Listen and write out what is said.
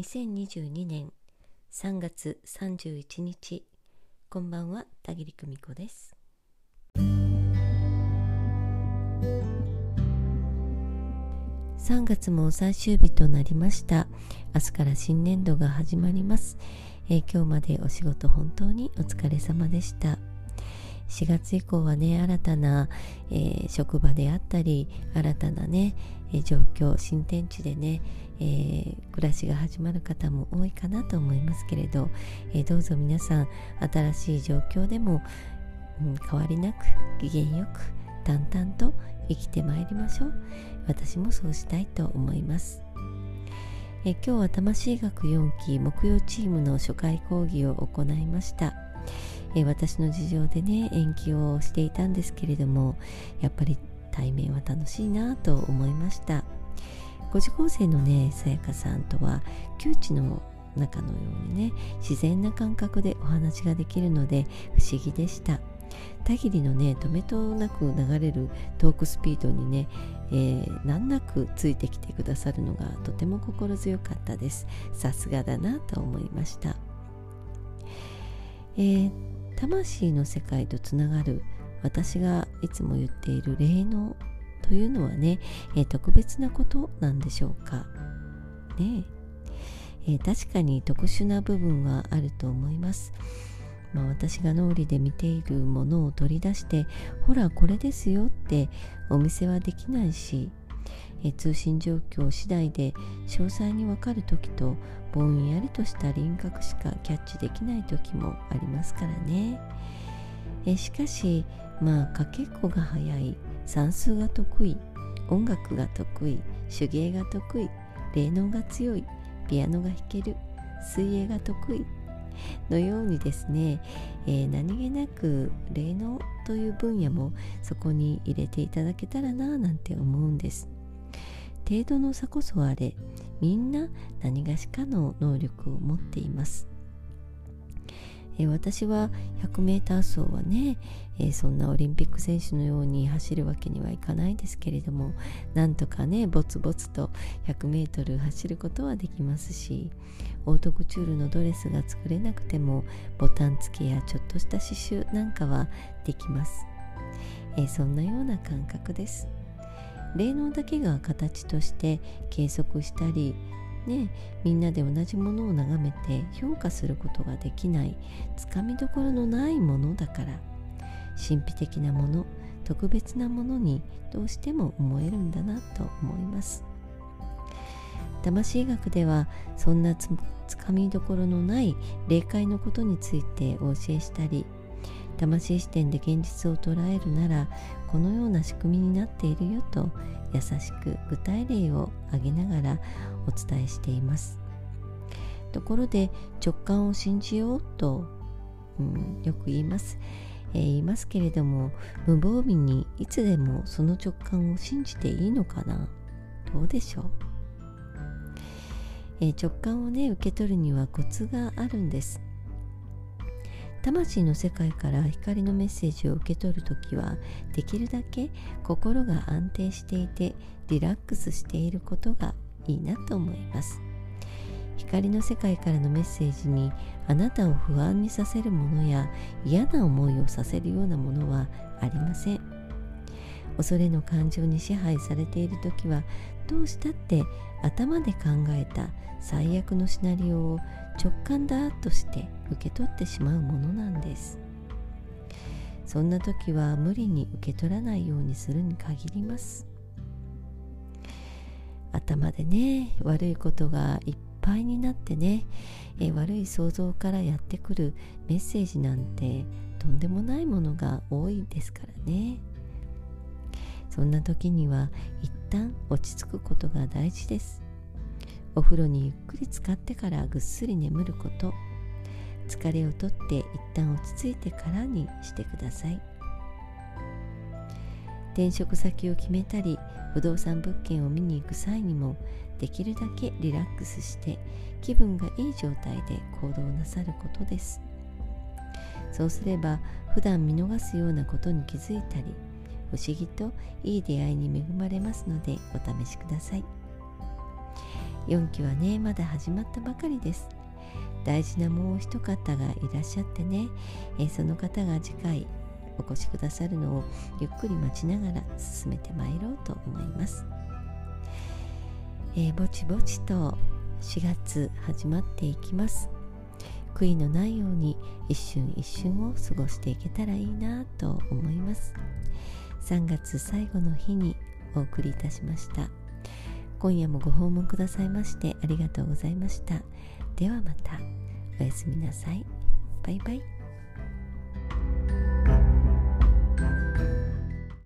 2022年3月31日。こんばんは田切久美子です。3月も最終日となりました。明日から新年度が始まります、えー、今日までお仕事本当にお疲れ様でした。4月以降はね新たな、えー、職場であったり新たなね、えー、状況新天地でね、えー、暮らしが始まる方も多いかなと思いますけれど、えどうぞ皆さん新しい状況でも、うん、変わりなく機嫌よく淡々と生きてまいりましょう。私もそうしたいと思います。え今日は魂学4期木曜チームの初回講義を行いました。え私の事情でね延期をしていたんですけれどもやっぱり対面は楽しいなと思いました。5次構成のねさやかさんとは窮地の中のようにね自然な感覚でお話ができるので不思議でした。田切のね止めとなく流れるトークスピードにね、えー、難なくついてきてくださるのがとても心強かったです。さすがだなと思いました、えー魂の世界とつながる私がいつも言っている霊能というのはね、えー、特別なことなんでしょうか。ねえ。ー、確かに特殊な部分はあると思います、まあ、私が脳裏で見ているものを取り出してほらこれですよってお見せはできないしえ通信状況次第で詳細にわかる時とぼんやりとした輪郭しかキャッチできない時もありますからね。えしかしまあかけっこが早い。算数が得意。音楽が得意。手芸が得意。霊能が強い。ピアノが弾ける。水泳が得意。のようにですね、えー、何気なく霊能という分野もそこに入れていただけたらななんて思うんです。程度の差こそあれみんな何がしかの能力を持っています。え私は 100m 走はね、えそんなオリンピック選手のように走るわけにはいかないですけれどもなんとかねぼつぼつと 100m 走ることはできますしオートクチュールのドレスが作れなくてもボタン付けやちょっとした刺繍なんかはできます、えそんなような感覚です。霊能だけが形として計測したりね、みんなで同じものを眺めて評価することができないつかみどころのないものだから神秘的なもの特別なものにどうしても思えるんだなと思います。魂学ではそんなつかみどころのない霊界のことについてお教えしたり魂視点で現実を捉えるならこのような仕組みになっているよと優しく具体例を挙げながらお伝えしています。ところで直感を信じようと、うん、よく言います、えー、言いますけれども無防備にいつでもその直感を信じていいのかな？どうでしょう、えー、直感をね受け取るにはコツがあるんです。魂の世界から光のメッセージを受け取るときはできるだけ心が安定していてリラックスしていることがいいなと思います。光の世界からのメッセージにあなたを不安にさせるものや嫌な思いをさせるようなものはありません。恐れの感情に支配されている時はどうしたって頭で考えた最悪のシナリオを直感だとして受け取ってしまうものなんです。そんな時は無理に受け取らないようにするに限ります。頭でね悪いことがいっぱいになってねえ悪い想像からやってくるメッセージなんてとんでもないものが多いですからね。そんな時には一旦落ち着くことが大事です。お風呂にゆっくり浸かってからぐっすり眠ること。疲れをとって一旦落ち着いてからにしてください。転職先を決めたり不動産物件を見に行く際にもできるだけリラックスして気分がいい状態で行動なさることです。そうすれば普段見逃すようなことに気づいたり不思議といい出会いに恵まれますのでお試しください。4期はねまだ始まったばかりです。大事なもう一方がいらっしゃってね、えー、その方が次回お越しくださるのをゆっくり待ちながら進めてまいろうと思います、えー、ぼちぼちと4月始まっていきます。悔いのないように一瞬一瞬を過ごしていけたらいいなと思います。3月最後の日にお送りいたしました。今夜もご訪問くださいましてありがとうございました。ではまた。おやすみなさい。バイバイ。